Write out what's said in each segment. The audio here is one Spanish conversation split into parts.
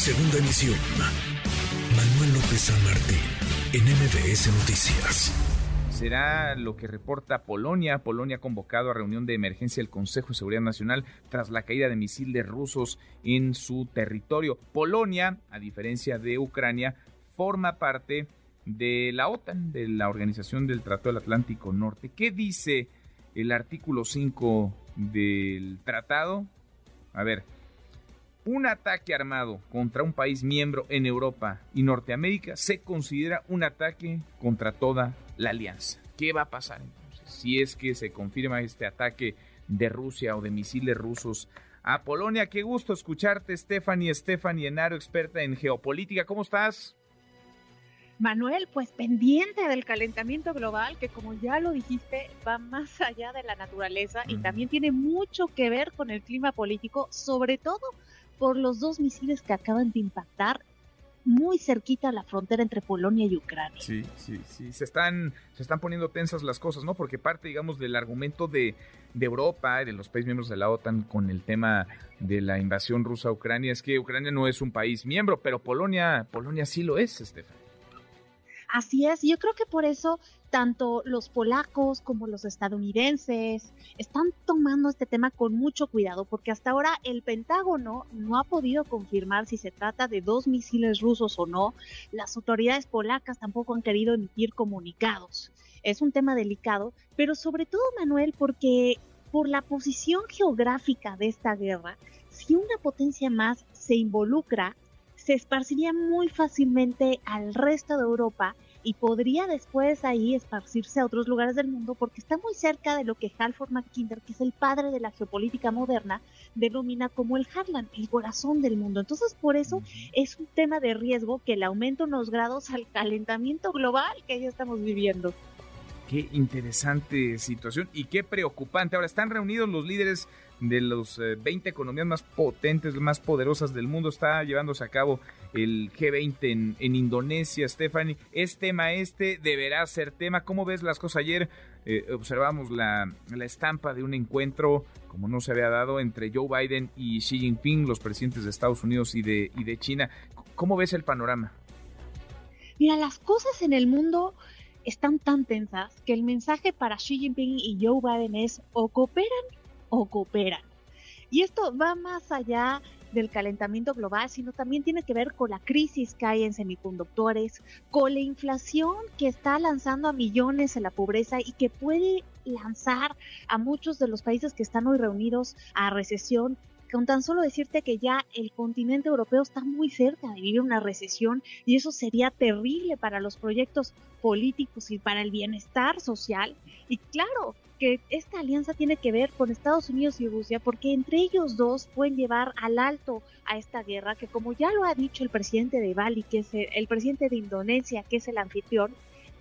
Segunda emisión. Manuel López San Martín, en MBS Noticias. Será lo que reporta Polonia. Polonia ha convocado a reunión de emergencia del Consejo de Seguridad Nacional tras la caída de misiles rusos en su territorio. Polonia, a diferencia de Ucrania, forma parte de la OTAN, de la Organización del Tratado del Atlántico Norte. ¿Qué dice el artículo 5 del tratado? A ver, un ataque armado contra un país miembro en Europa y Norteamérica se considera un ataque contra toda la alianza. ¿Qué va a pasar entonces si es que se confirma este ataque de Rusia o de misiles rusos a Polonia? Qué gusto escucharte, Stephanie, Stephanie Enaro, experta en geopolítica. ¿Cómo estás? Manuel, pues pendiente del calentamiento global, que como ya lo dijiste, va más allá de la naturaleza y también tiene mucho que ver con el clima político, sobre todo por los dos misiles que acaban de impactar muy cerquita a la frontera entre Polonia y Ucrania. Sí, sí, sí, se están, se están poniendo tensas las cosas, ¿no? Porque parte, digamos, del argumento de, de Europa y de los países miembros de la OTAN con el tema de la invasión rusa a Ucrania es que Ucrania no es un país miembro, pero Polonia, Polonia sí lo es, Estefan. Así es, yo creo que por eso tanto los polacos como los estadounidenses están tomando este tema con mucho cuidado porque hasta ahora el Pentágono no ha podido confirmar si se trata de dos misiles rusos o no. Las autoridades polacas tampoco han querido emitir comunicados. Es un tema delicado, pero sobre todo Manuel porque por la posición geográfica de esta guerra, si una potencia más se involucra, se esparciría muy fácilmente al resto de Europa y podría después ahí esparcirse a otros lugares del mundo porque está muy cerca de lo que Halford Mackinder, que es el padre de la geopolítica moderna, denomina como el Heartland, el corazón del mundo. Entonces, por eso es un tema de riesgo que el aumento en los grados al calentamiento global que ya estamos viviendo. Qué interesante situación y qué preocupante. Ahora están reunidos los líderes de los 20 eh, economías más potentes, más poderosas del mundo. Está llevándose a cabo el G20 en, Indonesia, Stephanie. ¿Es tema este? ¿Deberá ser tema? ¿Cómo ves las cosas ayer? Eh, observamos la, la estampa de un encuentro, como no se había dado, entre Joe Biden y Xi Jinping, los presidentes de Estados Unidos y de, y de China. ¿Cómo ves el panorama? Mira, las cosas en el mundo están tan tensas que el mensaje para Xi Jinping y Joe Biden es o cooperan o cooperan. Y esto va más allá del calentamiento global, sino también tiene que ver con la crisis que hay en semiconductores, con la inflación que está lanzando a millones en la pobreza y que puede lanzar a muchos de los países que están hoy reunidos a recesión con tan solo decirte que ya el continente europeo está muy cerca de vivir una recesión y eso sería terrible para los proyectos políticos y para el bienestar social. Y claro, que esta alianza tiene que ver con Estados Unidos y Rusia porque entre ellos dos pueden llevar al alto a esta guerra que como ya lo ha dicho el presidente de Bali, que es el, el presidente de Indonesia, que es el anfitrión,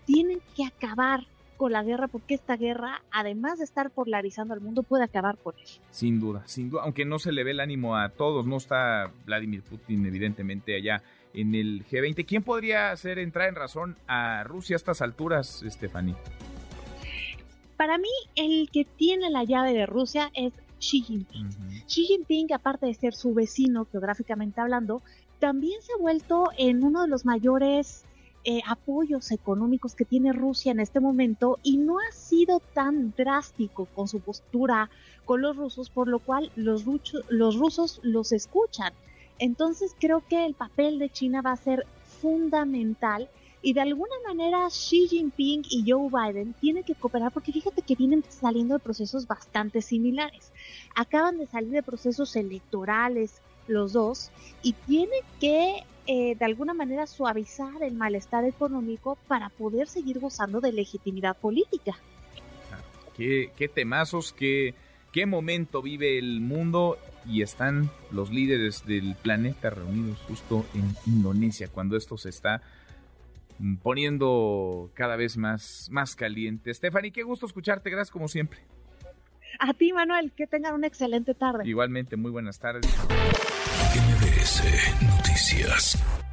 tienen que acabar con la guerra porque esta guerra, además de estar polarizando al mundo, puede acabar con él. Sin duda, sin duda, aunque no se le ve el ánimo a todos, no está Vladimir Putin evidentemente allá en el G20. ¿Quién podría hacer entrar en razón a Rusia a estas alturas, Stephanie? Para mí, el que tiene la llave de Rusia es Xi Jinping. Xi Jinping, aparte de ser su vecino geográficamente hablando, también se ha vuelto en uno de los mayores eh, apoyos económicos que tiene Rusia en este momento y no ha sido tan drástico con su postura con los rusos, por lo cual los, los rusos los escuchan. Entonces creo que el papel de China va a ser fundamental y de alguna manera Xi Jinping y Joe Biden tienen que cooperar porque fíjate que vienen saliendo de procesos bastante similares. Acaban de salir de procesos electorales los dos y tienen que eh, de alguna manera suavizar el malestar económico para poder seguir gozando de legitimidad política. Qué, qué temazos, qué, qué momento vive el mundo y están los líderes del planeta reunidos justo en Indonesia cuando esto se está poniendo cada vez más, más caliente. Stephanie, qué gusto escucharte, gracias como siempre. A ti, Manuel, que tengan una excelente tarde. Igualmente, muy buenas tardes. MBS Noticias.